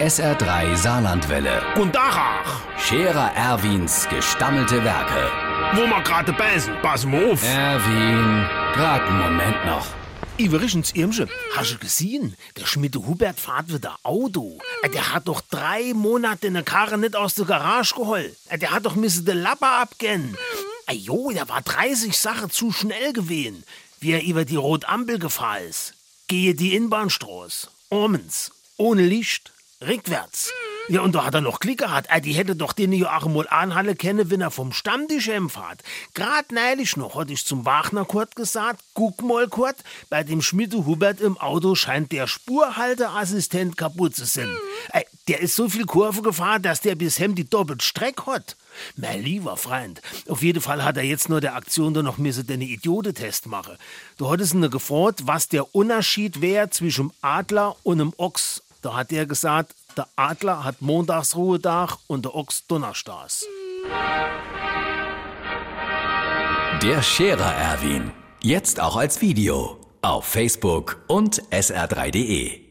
SR3 Saarlandwelle. Und Dachach, Scherer Erwins gestammelte Werke. wo wir gerade beißen, pass mal auf. Erwin, grad einen Moment noch. Iverichens Irmsche, hast du gesehen? Der Schmiede Hubert fährt wieder Auto. Äh, Der hat doch drei Monate eine Karre nicht aus der Garage geholt. Äh, Der hat doch müssen den Lapper abgehen. Äh, Jo, der war 30 Sachen zu schnell gewesen, wie er über die Rotampel gefahren ist. Gehe die Inbahnstraße, Ormens, ohne Licht, rückwärts. Ja, und da hat er noch Glück gehabt. Äh, Die hätte doch den Joachim anhalle kennen, wenn er vom Stammtisch heimfahrt. Grad neulich noch hatte ich zum Wagner Kurt gesagt, guck mal Kurt, bei dem Schmiede Hubert im Auto scheint der Spurhalteassistent kaputt zu sein. Äh, Der ist so viel Kurve gefahren, dass der bis hem die doppelt Streck hat. Mein lieber Freund, auf jeden Fall hat er jetzt nur der Aktion da noch müsse den Idiotentest machen. Du hattest ihn gefragt, was der Unterschied wäre zwischen Adler und dem Ochs. Da hat er gesagt, der Adler hat Montagsruhetag und der Ochs Donnerstags. Der Scherer Erwin. Jetzt auch als Video. Auf Facebook und sr3.de.